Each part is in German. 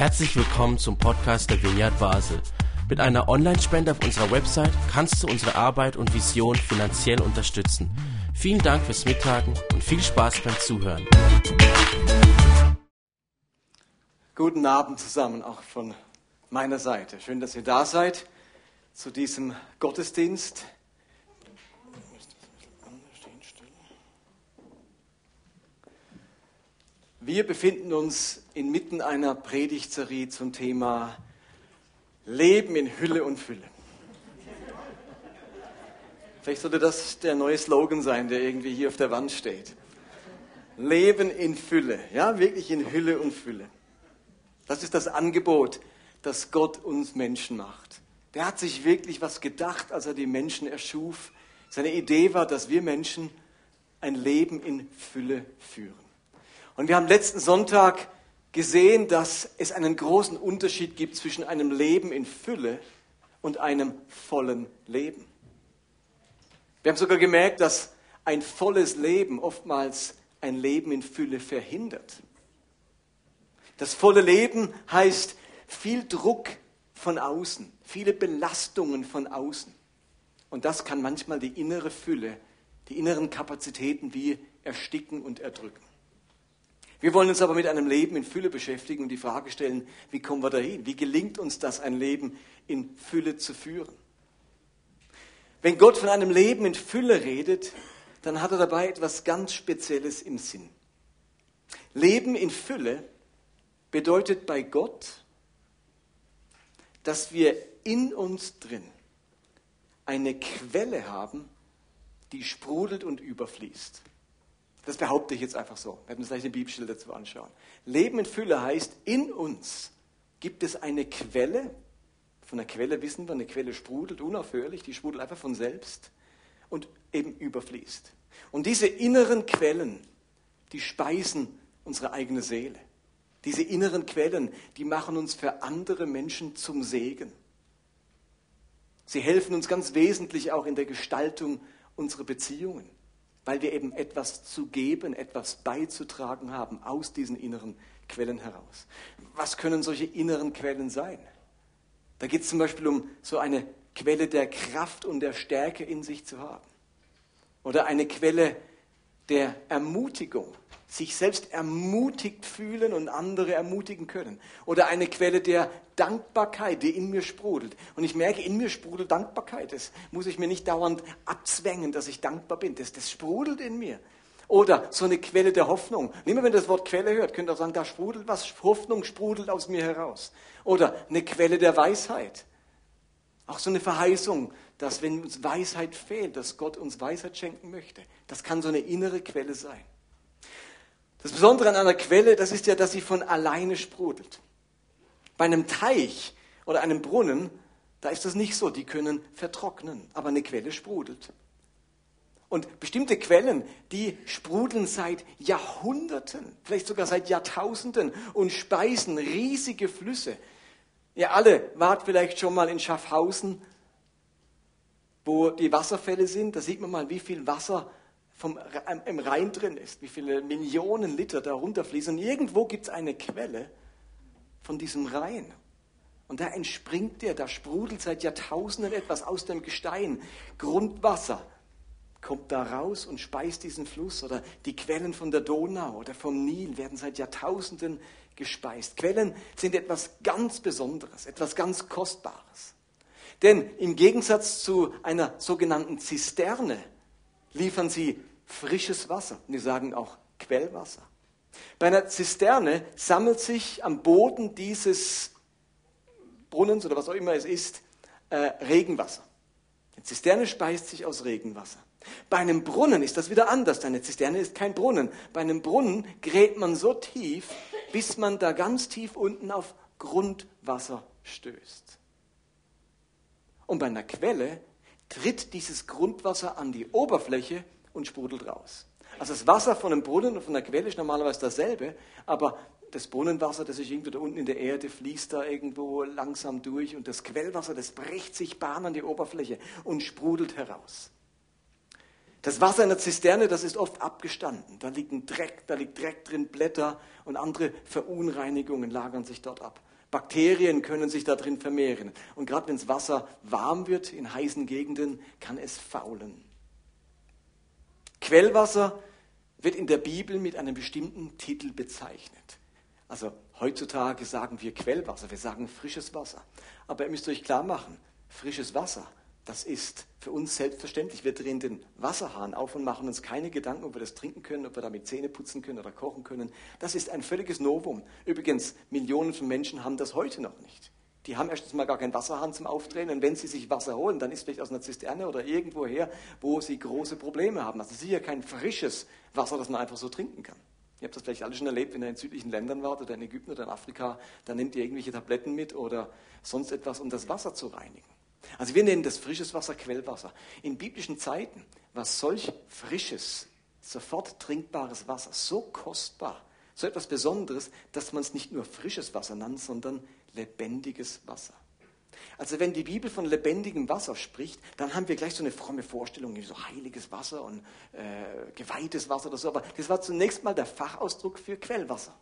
Herzlich willkommen zum Podcast der Vineyard Basel. Mit einer Online-Spende auf unserer Website kannst du unsere Arbeit und Vision finanziell unterstützen. Vielen Dank fürs Mittagen und viel Spaß beim Zuhören. Guten Abend zusammen, auch von meiner Seite. Schön, dass ihr da seid zu diesem Gottesdienst. Wir befinden uns inmitten einer Predigtserie zum Thema Leben in Hülle und Fülle. Vielleicht sollte das der neue Slogan sein, der irgendwie hier auf der Wand steht. Leben in Fülle, ja, wirklich in Hülle und Fülle. Das ist das Angebot, das Gott uns Menschen macht. Der hat sich wirklich was gedacht, als er die Menschen erschuf. Seine Idee war, dass wir Menschen ein Leben in Fülle führen. Und wir haben letzten Sonntag gesehen, dass es einen großen Unterschied gibt zwischen einem Leben in Fülle und einem vollen Leben. Wir haben sogar gemerkt, dass ein volles Leben oftmals ein Leben in Fülle verhindert. Das volle Leben heißt viel Druck von außen, viele Belastungen von außen. Und das kann manchmal die innere Fülle, die inneren Kapazitäten wie ersticken und erdrücken. Wir wollen uns aber mit einem Leben in Fülle beschäftigen und die Frage stellen, wie kommen wir dahin? Wie gelingt uns das, ein Leben in Fülle zu führen? Wenn Gott von einem Leben in Fülle redet, dann hat er dabei etwas ganz Spezielles im Sinn. Leben in Fülle bedeutet bei Gott, dass wir in uns drin eine Quelle haben, die sprudelt und überfließt. Das behaupte ich jetzt einfach so. Wir werden uns gleich eine Bibelstelle dazu anschauen. Leben in Fülle heißt, in uns gibt es eine Quelle. Von der Quelle wissen wir, eine Quelle sprudelt unaufhörlich, die sprudelt einfach von selbst und eben überfließt. Und diese inneren Quellen, die speisen unsere eigene Seele. Diese inneren Quellen, die machen uns für andere Menschen zum Segen. Sie helfen uns ganz wesentlich auch in der Gestaltung unserer Beziehungen weil wir eben etwas zu geben, etwas beizutragen haben aus diesen inneren Quellen heraus. Was können solche inneren Quellen sein? Da geht es zum Beispiel um so eine Quelle der Kraft und der Stärke in sich zu haben. Oder eine Quelle der Ermutigung sich selbst ermutigt fühlen und andere ermutigen können. Oder eine Quelle der Dankbarkeit, die in mir sprudelt. Und ich merke, in mir sprudelt Dankbarkeit. Das muss ich mir nicht dauernd abzwängen, dass ich dankbar bin. Das, das sprudelt in mir. Oder so eine Quelle der Hoffnung. Immer wenn ihr das Wort Quelle hört, könnt ihr auch sagen, da sprudelt was. Hoffnung sprudelt aus mir heraus. Oder eine Quelle der Weisheit. Auch so eine Verheißung, dass wenn uns Weisheit fehlt, dass Gott uns Weisheit schenken möchte. Das kann so eine innere Quelle sein. Das Besondere an einer Quelle, das ist ja, dass sie von alleine sprudelt. Bei einem Teich oder einem Brunnen, da ist das nicht so, die können vertrocknen, aber eine Quelle sprudelt. Und bestimmte Quellen, die sprudeln seit Jahrhunderten, vielleicht sogar seit Jahrtausenden und speisen riesige Flüsse. Ihr alle wart vielleicht schon mal in Schaffhausen, wo die Wasserfälle sind. Da sieht man mal, wie viel Wasser vom, im Rhein drin ist, wie viele Millionen Liter da runterfließen. Und irgendwo gibt es eine Quelle von diesem Rhein. Und da entspringt der, da sprudelt seit Jahrtausenden etwas aus dem Gestein. Grundwasser kommt da raus und speist diesen Fluss. Oder die Quellen von der Donau oder vom Nil werden seit Jahrtausenden gespeist. Quellen sind etwas ganz Besonderes, etwas ganz Kostbares. Denn im Gegensatz zu einer sogenannten Zisterne liefern sie frisches Wasser. Und die sagen auch Quellwasser. Bei einer Zisterne sammelt sich am Boden dieses Brunnens oder was auch immer es ist, äh, Regenwasser. Eine Zisterne speist sich aus Regenwasser. Bei einem Brunnen ist das wieder anders. Eine Zisterne ist kein Brunnen. Bei einem Brunnen gräbt man so tief, bis man da ganz tief unten auf Grundwasser stößt. Und bei einer Quelle tritt dieses Grundwasser an die Oberfläche und sprudelt raus. Also das Wasser von einem Brunnen und von der Quelle ist normalerweise dasselbe, aber das Brunnenwasser, das ist irgendwo da unten in der Erde, fließt da irgendwo langsam durch und das Quellwasser, das bricht sich Bahn an die Oberfläche und sprudelt heraus. Das Wasser in der Zisterne, das ist oft abgestanden. Da liegt ein Dreck, da liegt Dreck drin, Blätter und andere Verunreinigungen lagern sich dort ab. Bakterien können sich da drin vermehren. Und gerade wenn das Wasser warm wird in heißen Gegenden, kann es faulen. Quellwasser wird in der Bibel mit einem bestimmten Titel bezeichnet. Also heutzutage sagen wir Quellwasser, wir sagen frisches Wasser. Aber ihr müsst euch klar machen, frisches Wasser das ist für uns selbstverständlich. Wir drehen den Wasserhahn auf und machen uns keine Gedanken, ob wir das trinken können, ob wir damit Zähne putzen können oder kochen können. Das ist ein völliges Novum. Übrigens, Millionen von Menschen haben das heute noch nicht. Die haben erstens mal gar keinen Wasserhahn zum Aufdrehen und wenn sie sich Wasser holen, dann ist vielleicht aus einer Zisterne oder irgendwoher, wo sie große Probleme haben. Also sicher kein frisches Wasser, das man einfach so trinken kann. Ihr habt das vielleicht alle schon erlebt, wenn ihr in südlichen Ländern wart oder in Ägypten oder in Afrika, dann nehmt ihr irgendwelche Tabletten mit oder sonst etwas, um das Wasser zu reinigen. Also wir nennen das frisches Wasser Quellwasser. In biblischen Zeiten war solch frisches, sofort trinkbares Wasser so kostbar, so etwas Besonderes, dass man es nicht nur frisches Wasser nannte, sondern lebendiges Wasser. Also wenn die Bibel von lebendigem Wasser spricht, dann haben wir gleich so eine fromme Vorstellung, so heiliges Wasser und äh, geweihtes Wasser oder so. Aber das war zunächst mal der Fachausdruck für Quellwasser.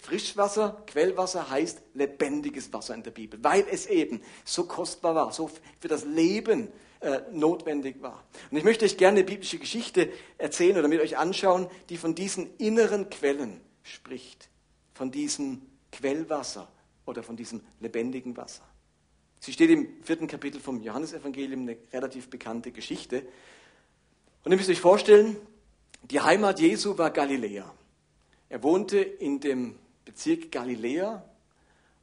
Frischwasser, Quellwasser heißt lebendiges Wasser in der Bibel, weil es eben so kostbar war, so für das Leben äh, notwendig war. Und ich möchte euch gerne eine biblische Geschichte erzählen oder mit euch anschauen, die von diesen inneren Quellen spricht, von diesem Quellwasser oder von diesem lebendigen Wasser. Sie steht im vierten Kapitel vom Johannesevangelium, eine relativ bekannte Geschichte. Und ihr müsst euch vorstellen, die Heimat Jesu war Galiläa. Er wohnte in dem Bezirk Galiläa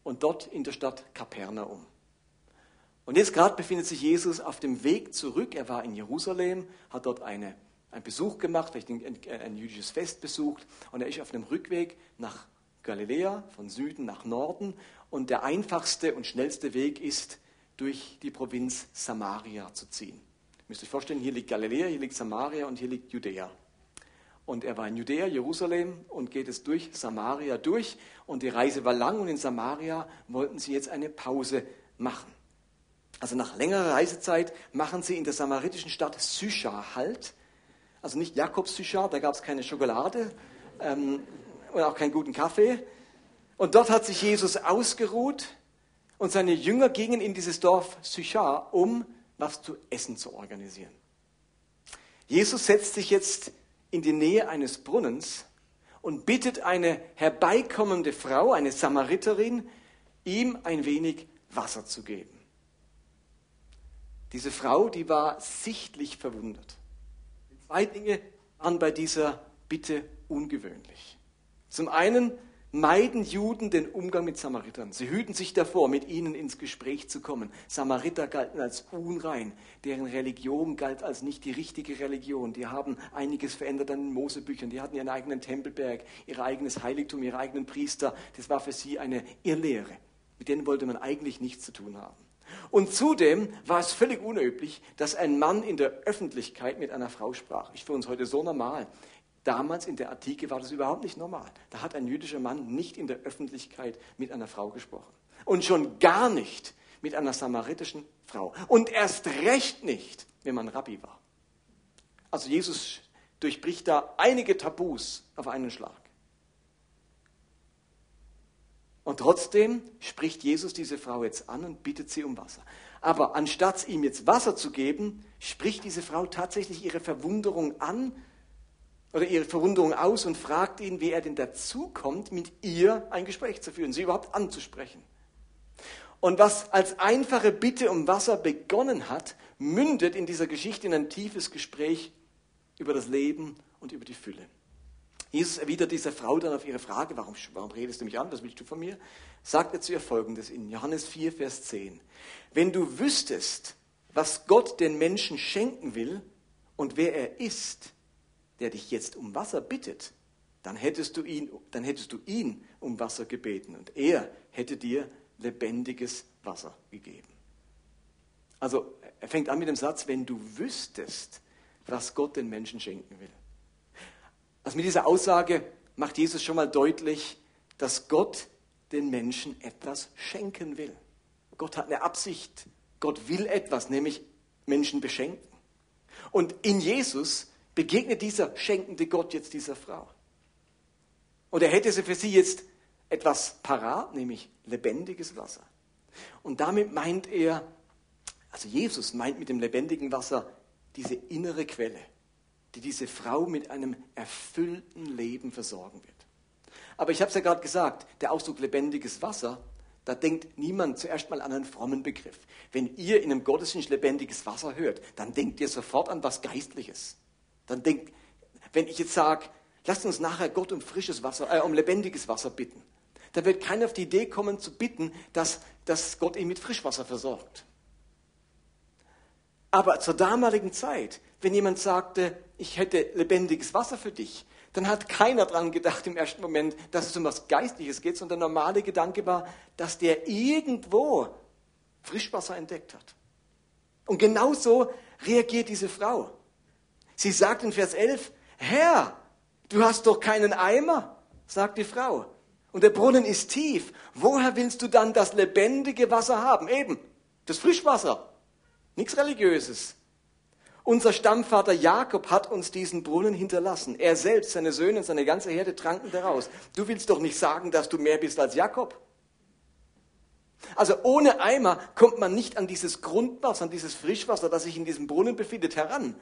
und dort in der Stadt Kapernaum. Und jetzt gerade befindet sich Jesus auf dem Weg zurück. Er war in Jerusalem, hat dort eine, einen Besuch gemacht, vielleicht ein, ein, jüdisches Fest besucht. Und er ist auf dem Rückweg nach Galiläa, von Süden nach Norden. Und der einfachste und schnellste Weg ist, durch die Provinz Samaria zu ziehen. Ihr müsst euch vorstellen, hier liegt Galiläa, hier liegt Samaria und hier liegt Judäa. Und er war in Judäa, Jerusalem und geht es durch Samaria durch. Und die Reise war lang und in Samaria wollten sie jetzt eine Pause machen. Also nach längerer Reisezeit machen sie in der samaritischen Stadt Sychar Halt. Also nicht Jakobs Sychar, da gab es keine Schokolade ähm, und auch keinen guten Kaffee. Und dort hat sich Jesus ausgeruht und seine Jünger gingen in dieses Dorf Sychar, um was zu essen zu organisieren. Jesus setzt sich jetzt in die Nähe eines Brunnens und bittet eine herbeikommende Frau, eine Samariterin, ihm ein wenig Wasser zu geben. Diese Frau, die war sichtlich verwundert. Zwei Dinge waren bei dieser Bitte ungewöhnlich. Zum einen meiden Juden den Umgang mit Samaritern. Sie hüten sich davor, mit ihnen ins Gespräch zu kommen. Samariter galten als unrein, deren Religion galt als nicht die richtige Religion. Die haben einiges verändert an den Mosebüchern. Die hatten ihren eigenen Tempelberg, ihr eigenes Heiligtum, ihre eigenen Priester. Das war für sie eine Irrlehre. Mit denen wollte man eigentlich nichts zu tun haben. Und zudem war es völlig unüblich, dass ein Mann in der Öffentlichkeit mit einer Frau sprach. Ist für uns heute so normal. Damals in der Antike war das überhaupt nicht normal. Da hat ein jüdischer Mann nicht in der Öffentlichkeit mit einer Frau gesprochen. Und schon gar nicht mit einer samaritischen Frau. Und erst recht nicht, wenn man Rabbi war. Also Jesus durchbricht da einige Tabus auf einen Schlag. Und trotzdem spricht Jesus diese Frau jetzt an und bittet sie um Wasser. Aber anstatt ihm jetzt Wasser zu geben, spricht diese Frau tatsächlich ihre Verwunderung an oder ihre Verwunderung aus und fragt ihn, wie er denn dazu kommt, mit ihr ein Gespräch zu führen, sie überhaupt anzusprechen. Und was als einfache Bitte um Wasser begonnen hat, mündet in dieser Geschichte in ein tiefes Gespräch über das Leben und über die Fülle. Jesus erwidert dieser Frau dann auf ihre Frage, warum, warum redest du mich an, was willst du von mir? Sagt er zu ihr folgendes in Johannes 4, Vers 10. Wenn du wüsstest, was Gott den Menschen schenken will und wer er ist, der dich jetzt um Wasser bittet, dann hättest du ihn, dann hättest du ihn um Wasser gebeten und er hätte dir lebendiges Wasser gegeben. Also er fängt an mit dem Satz, wenn du wüsstest, was Gott den Menschen schenken will. Also mit dieser Aussage macht Jesus schon mal deutlich, dass Gott den Menschen etwas schenken will. Gott hat eine Absicht. Gott will etwas, nämlich Menschen beschenken. Und in Jesus begegnet dieser schenkende Gott jetzt dieser Frau. Und er hätte sie für sie jetzt etwas parat, nämlich lebendiges Wasser. Und damit meint er, also Jesus meint mit dem lebendigen Wasser diese innere Quelle, die diese Frau mit einem erfüllten Leben versorgen wird. Aber ich habe es ja gerade gesagt, der Ausdruck lebendiges Wasser, da denkt niemand zuerst mal an einen frommen Begriff. Wenn ihr in einem Gottesdienst lebendiges Wasser hört, dann denkt ihr sofort an was Geistliches. Dann denkt, wenn ich jetzt sage, lasst uns nachher Gott um frisches Wasser, äh, um lebendiges Wasser bitten, dann wird keiner auf die Idee kommen zu bitten, dass, dass Gott ihn mit Frischwasser versorgt. Aber zur damaligen Zeit, wenn jemand sagte, ich hätte lebendiges Wasser für dich, dann hat keiner daran gedacht im ersten Moment, dass es um was Geistliches geht, sondern der normale Gedanke war, dass der irgendwo Frischwasser entdeckt hat. Und genauso reagiert diese Frau. Sie sagt in Vers 11, Herr, du hast doch keinen Eimer, sagt die Frau. Und der Brunnen ist tief. Woher willst du dann das lebendige Wasser haben? Eben, das Frischwasser. Nichts Religiöses. Unser Stammvater Jakob hat uns diesen Brunnen hinterlassen. Er selbst, seine Söhne und seine ganze Herde tranken daraus. Du willst doch nicht sagen, dass du mehr bist als Jakob. Also ohne Eimer kommt man nicht an dieses Grundwasser, an dieses Frischwasser, das sich in diesem Brunnen befindet, heran.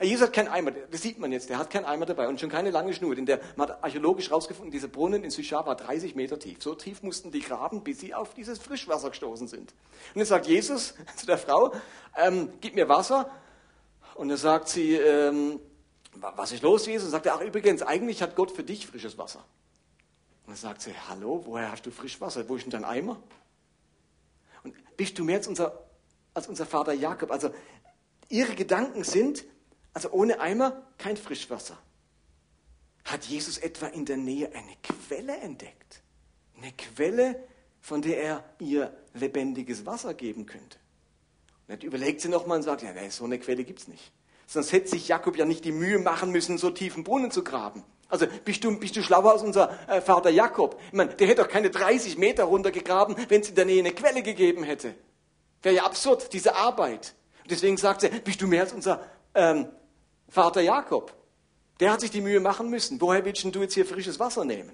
Jesus hat keinen Eimer, das sieht man jetzt, der hat keinen Eimer dabei und schon keine lange Schnur. Denn der, man hat archäologisch herausgefunden, dieser Brunnen in Sychar war 30 Meter tief. So tief mussten die graben, bis sie auf dieses Frischwasser gestoßen sind. Und jetzt sagt Jesus zu der Frau, ähm, gib mir Wasser. Und dann sagt sie, ähm, was ist los, Jesus? Und sagt er, ach übrigens, eigentlich hat Gott für dich frisches Wasser. Und dann sagt sie, hallo, woher hast du Frischwasser? Wo ist denn dein Eimer? Und bist du mehr als unser, als unser Vater Jakob? Also ihre Gedanken sind, also ohne Eimer kein Frischwasser. Hat Jesus etwa in der Nähe eine Quelle entdeckt? Eine Quelle, von der er ihr lebendiges Wasser geben könnte. Und jetzt überlegt sie nochmal und sagt, ja, nee, so eine Quelle gibt es nicht. Sonst hätte sich Jakob ja nicht die Mühe machen müssen, so tiefen Brunnen zu graben. Also bist du, bist du schlauer als unser äh, Vater Jakob? Ich meine, der hätte doch keine 30 Meter runtergegraben, wenn es in der Nähe eine Quelle gegeben hätte. Wäre ja absurd, diese Arbeit. Und deswegen sagt sie, bist du mehr als unser ähm, Vater Jakob. Der hat sich die Mühe machen müssen. Woher willst du jetzt hier frisches Wasser nehmen?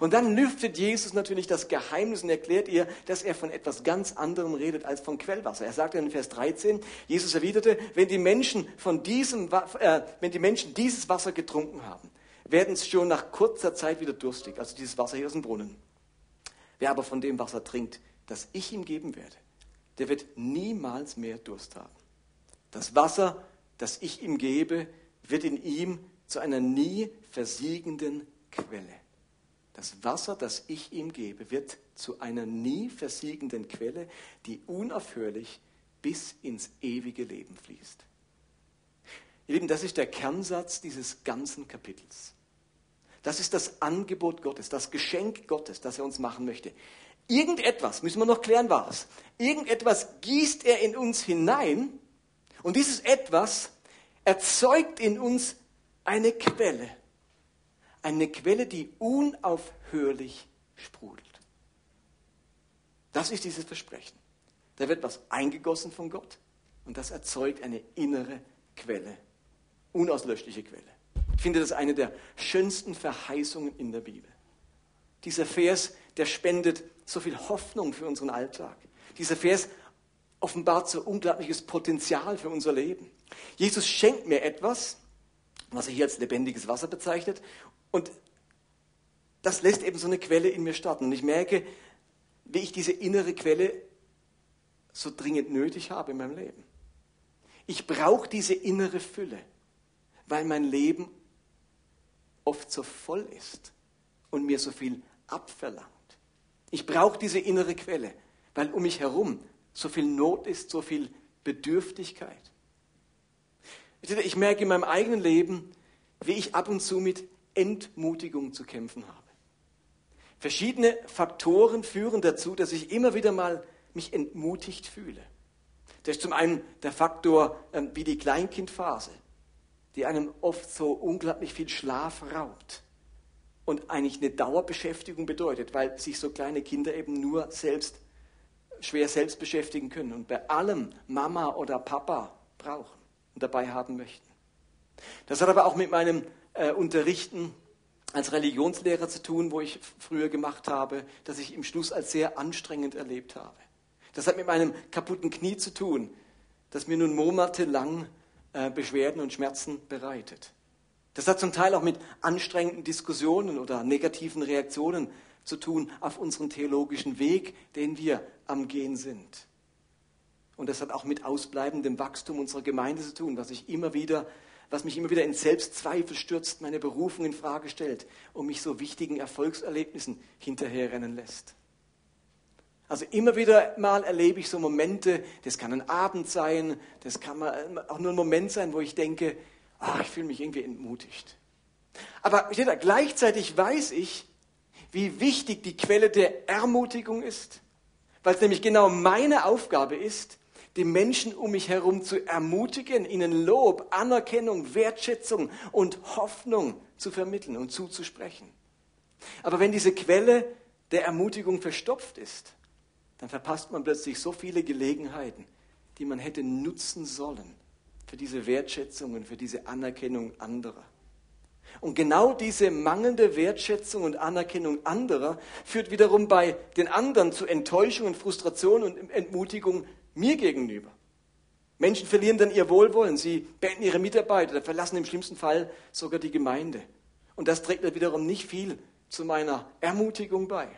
Und dann lüftet Jesus natürlich das Geheimnis und erklärt ihr, dass er von etwas ganz anderem redet als von Quellwasser. Er sagt in Vers 13, Jesus erwiderte, wenn die Menschen von diesem, äh, wenn die Menschen dieses Wasser getrunken haben, werden sie schon nach kurzer Zeit wieder durstig. Also dieses Wasser hier aus dem Brunnen. Wer aber von dem Wasser trinkt, das ich ihm geben werde, der wird niemals mehr Durst haben. Das Wasser, das ich ihm gebe, wird in ihm zu einer nie versiegenden Quelle. Das Wasser, das ich ihm gebe, wird zu einer nie versiegenden Quelle, die unaufhörlich bis ins ewige Leben fließt. Ihr Lieben, das ist der Kernsatz dieses ganzen Kapitels. Das ist das Angebot Gottes, das Geschenk Gottes, das er uns machen möchte. Irgendetwas, müssen wir noch klären, was. Irgendetwas gießt er in uns hinein, und dieses etwas erzeugt in uns eine Quelle. Eine Quelle, die unaufhörlich sprudelt. Das ist dieses Versprechen. Da wird was eingegossen von Gott und das erzeugt eine innere Quelle, unauslöschliche Quelle. Ich finde das eine der schönsten Verheißungen in der Bibel. Dieser Vers, der spendet so viel Hoffnung für unseren Alltag. Dieser Vers offenbart so unglaubliches Potenzial für unser Leben. Jesus schenkt mir etwas, was er hier als lebendiges Wasser bezeichnet, und das lässt eben so eine Quelle in mir starten. Und ich merke, wie ich diese innere Quelle so dringend nötig habe in meinem Leben. Ich brauche diese innere Fülle, weil mein Leben oft so voll ist und mir so viel abverlangt. Ich brauche diese innere Quelle, weil um mich herum so viel Not ist, so viel Bedürftigkeit. Ich merke in meinem eigenen Leben, wie ich ab und zu mit Entmutigung zu kämpfen habe. Verschiedene Faktoren führen dazu, dass ich immer wieder mal mich entmutigt fühle. Das ist zum einen der Faktor ähm, wie die Kleinkindphase, die einem oft so unglaublich viel Schlaf raubt und eigentlich eine Dauerbeschäftigung bedeutet, weil sich so kleine Kinder eben nur selbst schwer selbst beschäftigen können und bei allem Mama oder Papa brauchen. und dabei haben möchten. Das hat aber auch mit meinem äh, Unterrichten als Religionslehrer zu tun, wo ich früher gemacht habe, dass ich im Schluss als sehr anstrengend erlebt habe. Das hat mit meinem kaputten Knie zu tun, das mir nun monatelang äh, Beschwerden und Schmerzen bereitet. Das hat zum Teil auch mit anstrengenden Diskussionen oder negativen Reaktionen zu tun auf unseren theologischen Weg, den wir am Gehen sind. Und das hat auch mit ausbleibendem Wachstum unserer Gemeinde zu tun, was ich immer wieder was mich immer wieder in Selbstzweifel stürzt, meine Berufung in Frage stellt und mich so wichtigen Erfolgserlebnissen hinterherrennen lässt. Also immer wieder mal erlebe ich so Momente, das kann ein Abend sein, das kann auch nur ein Moment sein, wo ich denke, ach, ich fühle mich irgendwie entmutigt. Aber gleichzeitig weiß ich, wie wichtig die Quelle der Ermutigung ist, weil es nämlich genau meine Aufgabe ist, die Menschen um mich herum zu ermutigen, ihnen Lob, Anerkennung, Wertschätzung und Hoffnung zu vermitteln und zuzusprechen. Aber wenn diese Quelle der Ermutigung verstopft ist, dann verpasst man plötzlich so viele Gelegenheiten, die man hätte nutzen sollen für diese Wertschätzung und für diese Anerkennung anderer. Und genau diese mangelnde Wertschätzung und Anerkennung anderer führt wiederum bei den anderen zu Enttäuschung und Frustration und Entmutigung mir gegenüber. Menschen verlieren dann ihr Wohlwollen, sie beenden ihre Mitarbeiter, verlassen im schlimmsten Fall sogar die Gemeinde. Und das trägt dann wiederum nicht viel zu meiner Ermutigung bei.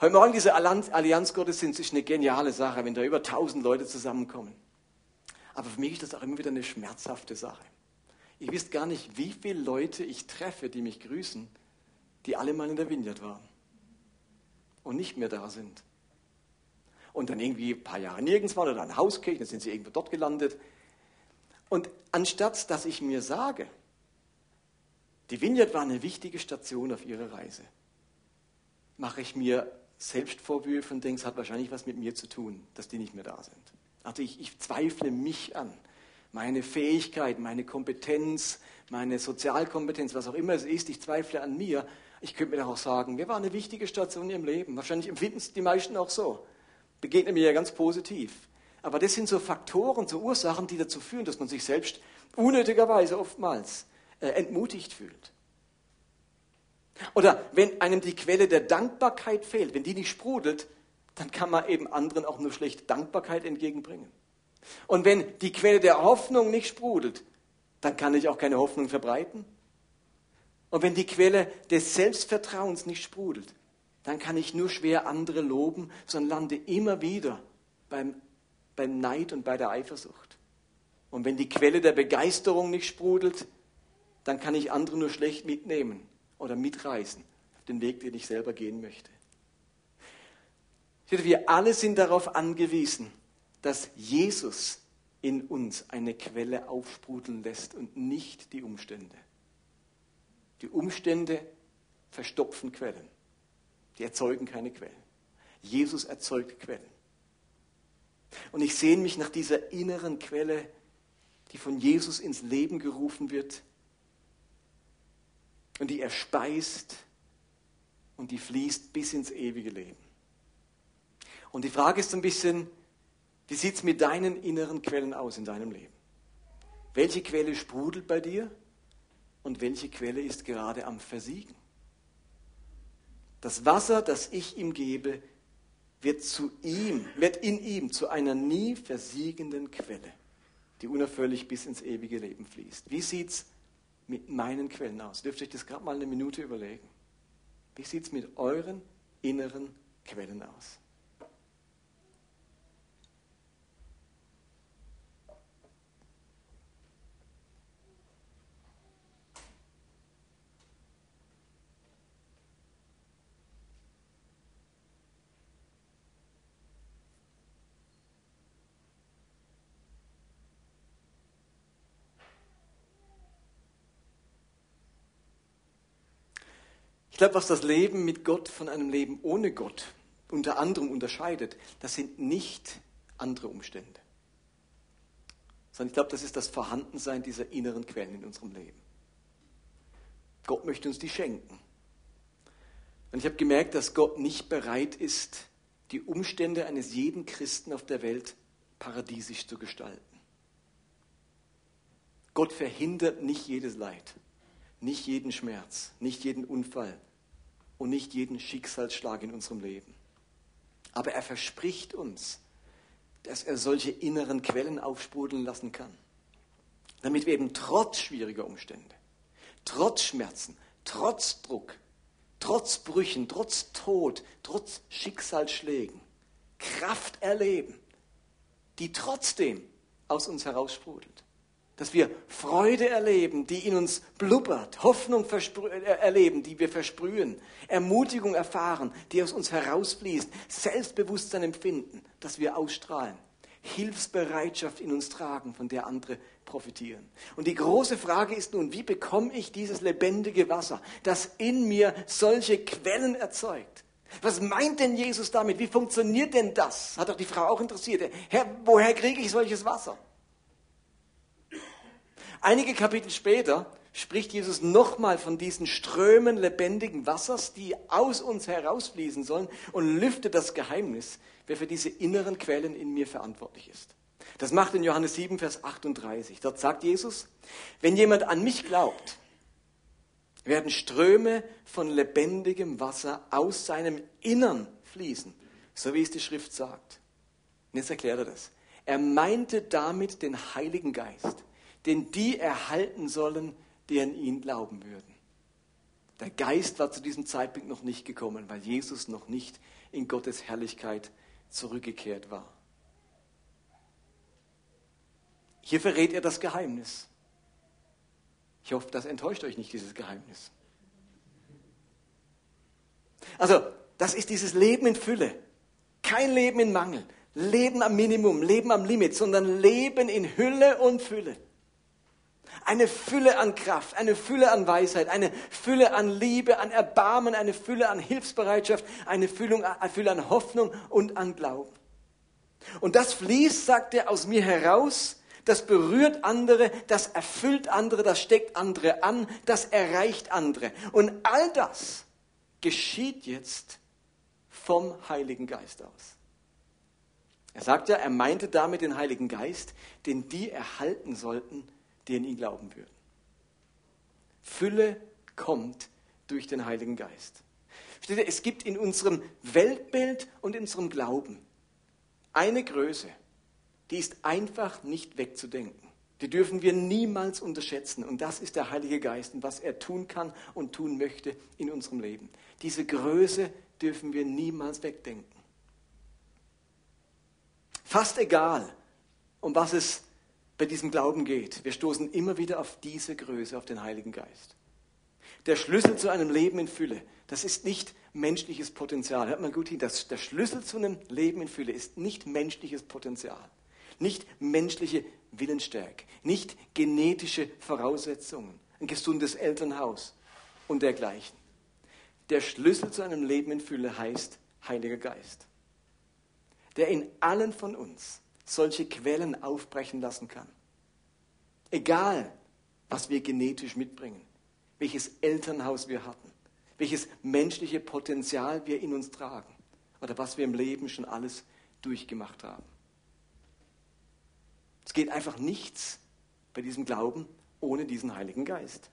Heute Morgen diese Allianzgottesdienst ist eine geniale Sache, wenn da über tausend Leute zusammenkommen. Aber für mich ist das auch immer wieder eine schmerzhafte Sache. Ihr wisst gar nicht, wie viele Leute ich treffe, die mich grüßen, die alle mal in der Vineyard waren und nicht mehr da sind und dann irgendwie ein paar Jahre nirgends waren oder ein Hauskirche, dann sind sie irgendwo dort gelandet. Und anstatt dass ich mir sage, die Vineyard war eine wichtige Station auf ihrer Reise, mache ich mir Selbstvorwürfe und denke, es hat wahrscheinlich was mit mir zu tun, dass die nicht mehr da sind. Also ich, ich zweifle mich an, meine Fähigkeit, meine Kompetenz, meine Sozialkompetenz, was auch immer es ist, ich zweifle an mir. Ich könnte mir doch auch sagen, wir waren eine wichtige Station in ihrem Leben. Wahrscheinlich empfinden es die meisten auch so begegnet mir ja ganz positiv. Aber das sind so Faktoren, so Ursachen, die dazu führen, dass man sich selbst unnötigerweise oftmals äh, entmutigt fühlt. Oder wenn einem die Quelle der Dankbarkeit fehlt, wenn die nicht sprudelt, dann kann man eben anderen auch nur schlecht Dankbarkeit entgegenbringen. Und wenn die Quelle der Hoffnung nicht sprudelt, dann kann ich auch keine Hoffnung verbreiten. Und wenn die Quelle des Selbstvertrauens nicht sprudelt, dann kann ich nur schwer andere loben, sondern lande immer wieder beim, beim Neid und bei der Eifersucht. Und wenn die Quelle der Begeisterung nicht sprudelt, dann kann ich andere nur schlecht mitnehmen oder mitreißen auf den Weg, den ich selber gehen möchte. Wir alle sind darauf angewiesen, dass Jesus in uns eine Quelle aufsprudeln lässt und nicht die Umstände. Die Umstände verstopfen Quellen. Die erzeugen keine Quellen. Jesus erzeugt Quellen. Und ich sehne mich nach dieser inneren Quelle, die von Jesus ins Leben gerufen wird und die er speist und die fließt bis ins ewige Leben. Und die Frage ist ein bisschen, wie sieht es mit deinen inneren Quellen aus in deinem Leben? Welche Quelle sprudelt bei dir und welche Quelle ist gerade am Versiegen? Das Wasser, das ich ihm gebe, wird zu ihm, wird in ihm zu einer nie versiegenden Quelle, die unaufhörlich bis ins ewige Leben fließt. Wie sieht es mit meinen Quellen aus? Dürft ihr euch das gerade mal eine Minute überlegen? Wie sieht es mit euren inneren Quellen aus? Glaube, was das Leben mit Gott von einem Leben ohne Gott unter anderem unterscheidet, das sind nicht andere Umstände. Sondern ich glaube, das ist das Vorhandensein dieser inneren Quellen in unserem Leben. Gott möchte uns die schenken. Und ich habe gemerkt, dass Gott nicht bereit ist, die Umstände eines jeden Christen auf der Welt paradiesisch zu gestalten. Gott verhindert nicht jedes Leid, nicht jeden Schmerz, nicht jeden Unfall und nicht jeden Schicksalsschlag in unserem Leben. Aber er verspricht uns, dass er solche inneren Quellen aufsprudeln lassen kann, damit wir eben trotz schwieriger Umstände, trotz Schmerzen, trotz Druck, trotz Brüchen, trotz Tod, trotz Schicksalsschlägen Kraft erleben, die trotzdem aus uns heraussprudelt. Dass wir Freude erleben, die in uns blubbert, Hoffnung äh, erleben, die wir versprühen, Ermutigung erfahren, die aus uns herausfließt, Selbstbewusstsein empfinden, das wir ausstrahlen, Hilfsbereitschaft in uns tragen, von der andere profitieren. Und die große Frage ist nun, wie bekomme ich dieses lebendige Wasser, das in mir solche Quellen erzeugt? Was meint denn Jesus damit? Wie funktioniert denn das? Hat doch die Frau auch interessiert. Herr, woher kriege ich solches Wasser? Einige Kapitel später spricht Jesus nochmal von diesen Strömen lebendigen Wassers, die aus uns herausfließen sollen und lüftet das Geheimnis, wer für diese inneren Quellen in mir verantwortlich ist. Das macht in Johannes 7, Vers 38. Dort sagt Jesus, wenn jemand an mich glaubt, werden Ströme von lebendigem Wasser aus seinem Innern fließen, so wie es die Schrift sagt. Und jetzt erklärt er das. Er meinte damit den Heiligen Geist, den die erhalten sollen, die an ihn glauben würden. Der Geist war zu diesem Zeitpunkt noch nicht gekommen, weil Jesus noch nicht in Gottes Herrlichkeit zurückgekehrt war. Hier verrät er das Geheimnis. Ich hoffe, das enttäuscht euch nicht, dieses Geheimnis. Also, das ist dieses Leben in Fülle. Kein Leben in Mangel. Leben am Minimum, Leben am Limit, sondern Leben in Hülle und Fülle. Eine Fülle an Kraft, eine Fülle an Weisheit, eine Fülle an Liebe, an Erbarmen, eine Fülle an Hilfsbereitschaft, eine Fülle, eine Fülle an Hoffnung und an Glauben. Und das fließt, sagt er, aus mir heraus das berührt andere, das erfüllt andere, das steckt andere an, das erreicht andere. Und all das geschieht jetzt vom Heiligen Geist aus. Er sagt ja, er meinte damit den Heiligen Geist, den die erhalten sollten, die an ihn glauben würden. Fülle kommt durch den Heiligen Geist. Versteht ihr, es gibt in unserem Weltbild und in unserem Glauben eine Größe, die ist einfach nicht wegzudenken. Die dürfen wir niemals unterschätzen. Und das ist der Heilige Geist und was er tun kann und tun möchte in unserem Leben. Diese Größe dürfen wir niemals wegdenken. Fast egal, um was es bei diesem Glauben geht, wir stoßen immer wieder auf diese Größe, auf den Heiligen Geist. Der Schlüssel zu einem Leben in Fülle, das ist nicht menschliches Potenzial. Hört mal gut hin, das, der Schlüssel zu einem Leben in Fülle ist nicht menschliches Potenzial nicht menschliche Willensstärke, nicht genetische Voraussetzungen, ein gesundes Elternhaus und dergleichen. Der Schlüssel zu einem Leben in Fülle heißt Heiliger Geist, der in allen von uns solche Quellen aufbrechen lassen kann. Egal, was wir genetisch mitbringen, welches Elternhaus wir hatten, welches menschliche Potenzial wir in uns tragen oder was wir im Leben schon alles durchgemacht haben. Es geht einfach nichts bei diesem Glauben ohne diesen Heiligen Geist.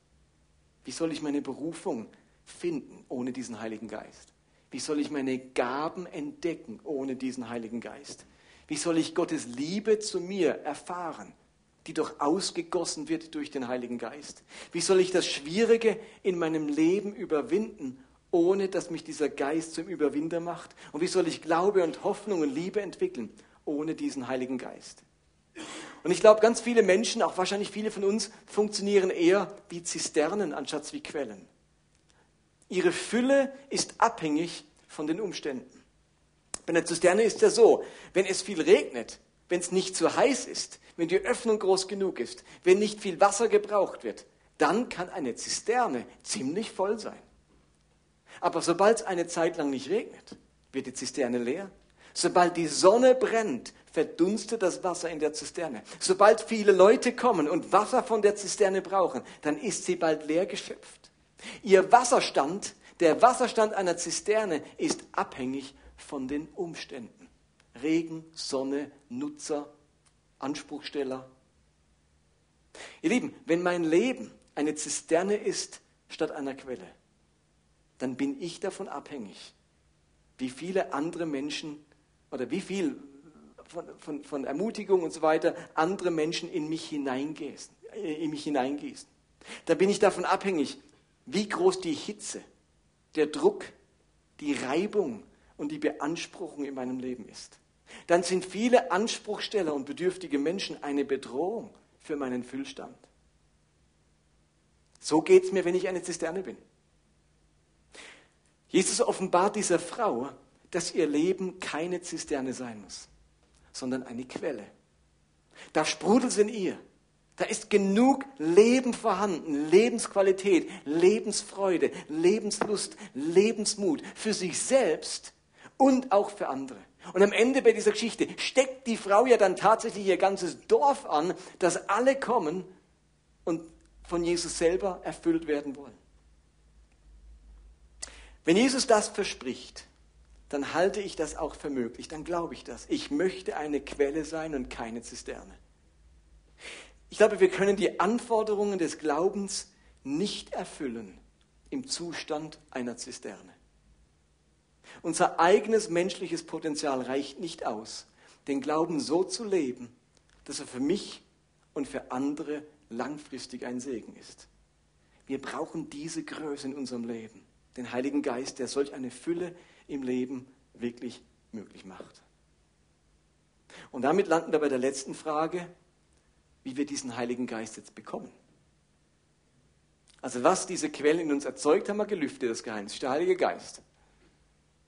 Wie soll ich meine Berufung finden ohne diesen Heiligen Geist? Wie soll ich meine Gaben entdecken ohne diesen Heiligen Geist? Wie soll ich Gottes Liebe zu mir erfahren, die doch ausgegossen wird durch den Heiligen Geist? Wie soll ich das Schwierige in meinem Leben überwinden, ohne dass mich dieser Geist zum Überwinder macht? Und wie soll ich Glaube und Hoffnung und Liebe entwickeln ohne diesen Heiligen Geist? Und ich glaube, ganz viele Menschen, auch wahrscheinlich viele von uns, funktionieren eher wie Zisternen anstatt wie Quellen. Ihre Fülle ist abhängig von den Umständen. Bei einer Zisterne ist ja so, wenn es viel regnet, wenn es nicht zu heiß ist, wenn die Öffnung groß genug ist, wenn nicht viel Wasser gebraucht wird, dann kann eine Zisterne ziemlich voll sein. Aber sobald es eine Zeit lang nicht regnet, wird die Zisterne leer. Sobald die Sonne brennt, verdunstet das Wasser in der Zisterne. Sobald viele Leute kommen und Wasser von der Zisterne brauchen, dann ist sie bald leer geschöpft. Ihr Wasserstand, der Wasserstand einer Zisterne ist abhängig von den Umständen. Regen, Sonne, Nutzer, Anspruchsteller. Ihr Lieben, wenn mein Leben eine Zisterne ist statt einer Quelle, dann bin ich davon abhängig, wie viele andere Menschen oder wie viel von, von, von Ermutigung und so weiter andere Menschen in mich hineingießen. Äh, in mich hineingießen. Da bin ich davon abhängig, wie groß die Hitze, der Druck, die Reibung und die Beanspruchung in meinem Leben ist. Dann sind viele Anspruchsteller und bedürftige Menschen eine Bedrohung für meinen Füllstand. So geht es mir, wenn ich eine Zisterne bin. Jesus offenbart dieser Frau, dass ihr Leben keine Zisterne sein muss, sondern eine Quelle. Da sprudelt es in ihr. Da ist genug Leben vorhanden, Lebensqualität, Lebensfreude, Lebenslust, Lebensmut für sich selbst und auch für andere. Und am Ende bei dieser Geschichte steckt die Frau ja dann tatsächlich ihr ganzes Dorf an, dass alle kommen und von Jesus selber erfüllt werden wollen. Wenn Jesus das verspricht, dann halte ich das auch für möglich, dann glaube ich das. Ich möchte eine Quelle sein und keine Zisterne. Ich glaube, wir können die Anforderungen des Glaubens nicht erfüllen im Zustand einer Zisterne. Unser eigenes menschliches Potenzial reicht nicht aus, den Glauben so zu leben, dass er für mich und für andere langfristig ein Segen ist. Wir brauchen diese Größe in unserem Leben, den Heiligen Geist, der solch eine Fülle im Leben wirklich möglich macht. Und damit landen wir bei der letzten Frage, wie wir diesen Heiligen Geist jetzt bekommen. Also was diese Quellen in uns erzeugt, haben wir gelüftet, das Geheimnis, der Heilige Geist.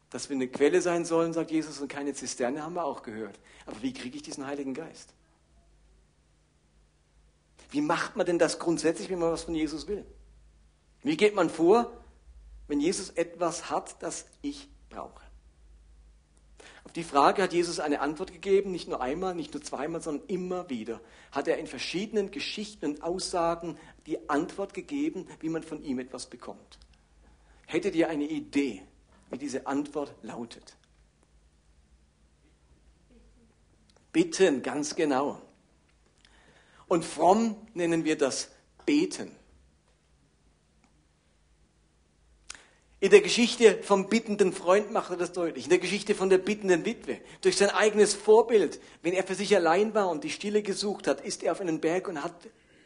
Dass wir eine Quelle sein sollen, sagt Jesus, und keine Zisterne, haben wir auch gehört. Aber wie kriege ich diesen Heiligen Geist? Wie macht man denn das grundsätzlich, wenn man was von Jesus will? Wie geht man vor, wenn Jesus etwas hat, das ich brauche? Auf die Frage hat Jesus eine Antwort gegeben, nicht nur einmal, nicht nur zweimal, sondern immer wieder. Hat er in verschiedenen Geschichten und Aussagen die Antwort gegeben, wie man von ihm etwas bekommt. Hättet ihr eine Idee, wie diese Antwort lautet? Bitten, ganz genau. Und fromm nennen wir das Beten. In der Geschichte vom bittenden Freund macht er das deutlich. In der Geschichte von der bittenden Witwe. Durch sein eigenes Vorbild. Wenn er für sich allein war und die Stille gesucht hat, ist er auf einen Berg und hat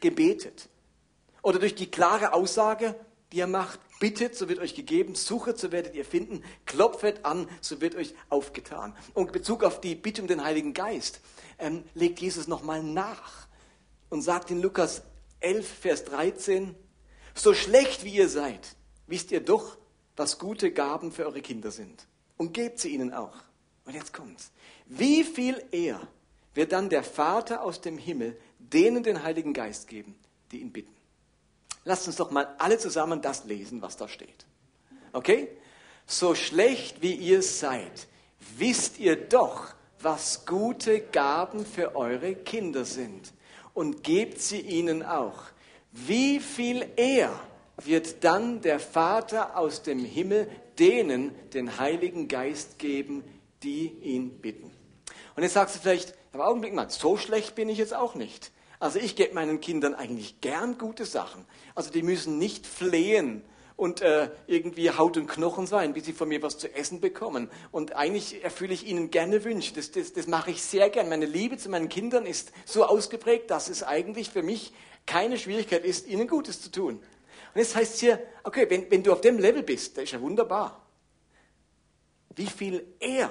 gebetet. Oder durch die klare Aussage, die er macht, bittet, so wird euch gegeben, suchet, so werdet ihr finden, klopfet an, so wird euch aufgetan. Und in Bezug auf die Bitte um den Heiligen Geist ähm, legt Jesus nochmal nach und sagt in Lukas 11, Vers 13, so schlecht wie ihr seid, wisst ihr doch, was gute Gaben für eure Kinder sind. Und gebt sie ihnen auch. Und jetzt kommt's. Wie viel eher wird dann der Vater aus dem Himmel denen den Heiligen Geist geben, die ihn bitten? Lasst uns doch mal alle zusammen das lesen, was da steht. Okay? So schlecht wie ihr seid, wisst ihr doch, was gute Gaben für eure Kinder sind. Und gebt sie ihnen auch. Wie viel eher wird dann der Vater aus dem Himmel denen den Heiligen Geist geben, die ihn bitten. Und jetzt sagst du vielleicht, aber Augenblick mal, so schlecht bin ich jetzt auch nicht. Also ich gebe meinen Kindern eigentlich gern gute Sachen. Also die müssen nicht flehen und äh, irgendwie Haut und Knochen sein, bis sie von mir was zu essen bekommen. Und eigentlich erfülle ich ihnen gerne Wünsche. Das, das, das mache ich sehr gern. Meine Liebe zu meinen Kindern ist so ausgeprägt, dass es eigentlich für mich keine Schwierigkeit ist, ihnen Gutes zu tun. Und jetzt heißt es hier, okay, wenn, wenn du auf dem Level bist, das ist ja wunderbar. Wie viel er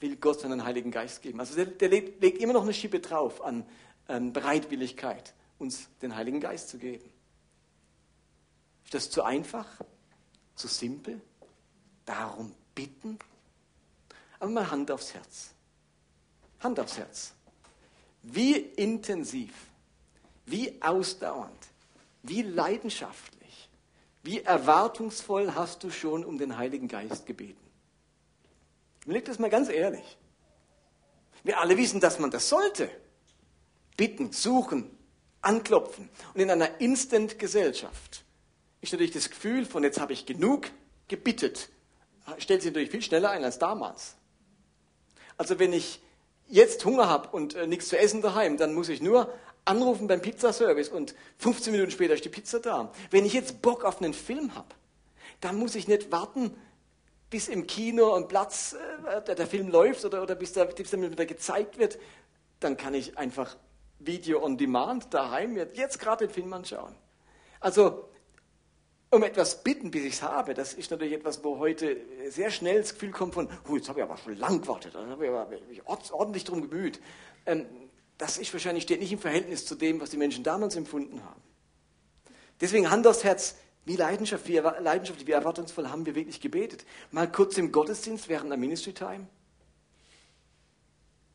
will Gott seinen Heiligen Geist geben? Also der, der legt, immer noch eine Schippe drauf an Bereitwilligkeit, uns den Heiligen Geist zu geben. Ist das zu einfach? Zu simpel? Darum bitten? Aber mal Hand aufs Herz. Hand aufs Herz. Wie intensiv, wie ausdauernd wie leidenschaftlich, wie erwartungsvoll hast du schon um den Heiligen Geist gebeten? Überleg das mal ganz ehrlich. Wir alle wissen, dass man das sollte. Bitten, suchen, anklopfen. Und in einer Instant-Gesellschaft ist natürlich das Gefühl von, jetzt habe ich genug gebittet, stellt sich natürlich viel schneller ein als damals. Also wenn ich jetzt Hunger habe und äh, nichts zu essen daheim, dann muss ich nur anrufen beim Pizzaservice und 15 Minuten später ist die Pizza da. Wenn ich jetzt Bock auf einen Film habe, dann muss ich nicht warten, bis im Kino ein Platz, äh, der, der, Film läuft oder, oder bis, der, der wieder gezeigt wird. Dann kann ich einfach Video on Demand daheim jetzt gerade den Film anschauen. Also um etwas bitten, bis ich es habe, das ist natürlich etwas, wo heute sehr schnell das Gefühl kommt von, oh, jetzt habe ich aber schon lang gewartet, da habe ich aber mich ordentlich darum bemüht. Ähm, das ist wahrscheinlich steht nicht im Verhältnis zu dem, was die Menschen damals empfunden haben. Deswegen Hand aufs Herz, wie leidenschaftlich, wie leidenschaftlich, wie erwartungsvoll haben wir wirklich gebetet. Mal kurz im Gottesdienst während der Ministry Time.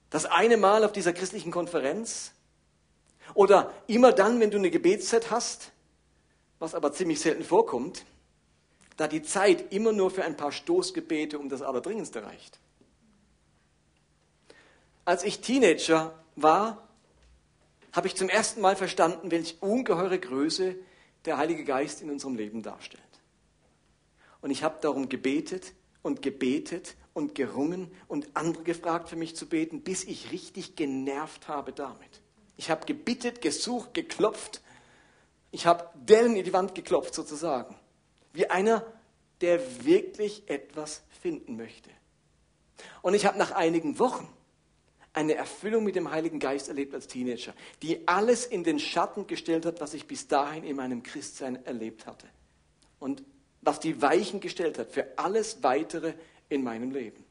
Das eine Mal auf dieser christlichen Konferenz. Oder immer dann, wenn du eine Gebetszeit hast, was aber ziemlich selten vorkommt, da die Zeit immer nur für ein paar Stoßgebete um das Allerdringendste reicht. Als ich Teenager war, habe ich zum ersten Mal verstanden, welche ungeheure Größe der Heilige Geist in unserem Leben darstellt. Und ich habe darum gebetet und gebetet und gerungen und andere gefragt, für mich zu beten, bis ich richtig genervt habe damit. Ich habe gebittet, gesucht, geklopft ich habe Dellen in die Wand geklopft sozusagen. Wie einer, der wirklich etwas finden möchte. Und ich habe nach einigen Wochen eine Erfüllung mit dem Heiligen Geist erlebt als Teenager, die alles in den Schatten gestellt hat, was ich bis dahin in meinem Christsein erlebt hatte. Und was die Weichen gestellt hat für alles Weitere in meinem Leben.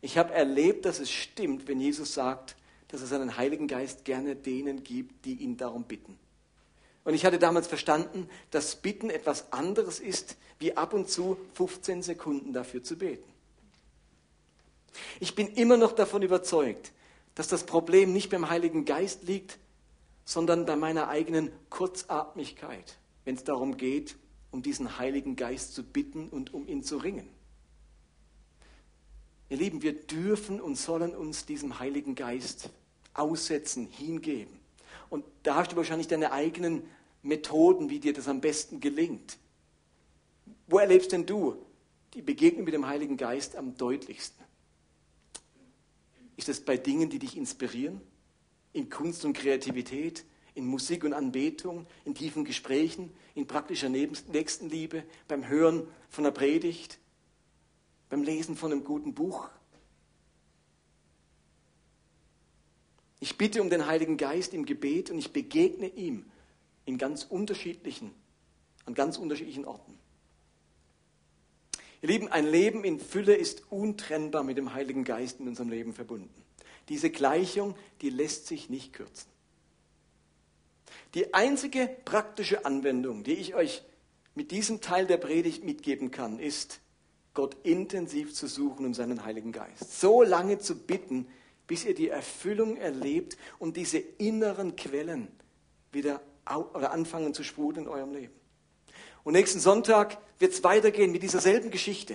Ich habe erlebt, dass es stimmt, wenn Jesus sagt, dass er seinen Heiligen Geist gerne denen gibt, die ihn darum bitten. Und ich hatte damals verstanden, dass Bitten etwas anderes ist, wie ab und zu 15 Sekunden dafür zu beten. Ich bin immer noch davon überzeugt, dass das Problem nicht beim Heiligen Geist liegt, sondern bei meiner eigenen Kurzatmigkeit, wenn es darum geht, um diesen Heiligen Geist zu bitten und um ihn zu ringen. Ihr Lieben, wir dürfen und sollen uns diesem Heiligen Geist aussetzen, hingeben. Und da hast du wahrscheinlich deine eigenen Methoden, wie dir das am besten gelingt. Wo erlebst denn du die Begegnung mit dem Heiligen Geist am deutlichsten? Ist es bei Dingen, die dich inspirieren? In Kunst und Kreativität, in Musik und Anbetung, in tiefen Gesprächen, in praktischer Nächstenliebe, beim Hören von einer Predigt, beim Lesen von einem guten Buch? Ich bitte um den Heiligen Geist im Gebet und ich begegne ihm in ganz unterschiedlichen, an ganz unterschiedlichen Orten. Ihr Lieben, ein Leben in Fülle ist untrennbar mit dem Heiligen Geist in unserem Leben verbunden. Diese Gleichung, die lässt sich nicht kürzen. Die einzige praktische Anwendung, die ich euch mit diesem Teil der Predigt mitgeben kann, ist, Gott intensiv zu suchen um seinen Heiligen Geist. So lange zu bitten, bis ihr die Erfüllung erlebt und diese inneren Quellen wieder oder anfangen zu sprudeln in eurem Leben. Und nächsten Sonntag wird es weitergehen mit dieser selben Geschichte.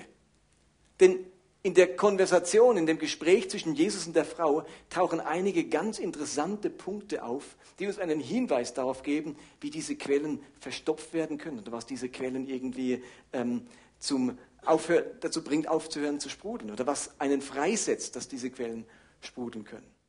Denn in der Konversation, in dem Gespräch zwischen Jesus und der Frau tauchen einige ganz interessante Punkte auf, die uns einen Hinweis darauf geben, wie diese Quellen verstopft werden können oder was diese Quellen irgendwie ähm, zum Aufhör dazu bringt, aufzuhören zu sprudeln oder was einen freisetzt, dass diese Quellen sprudeln können.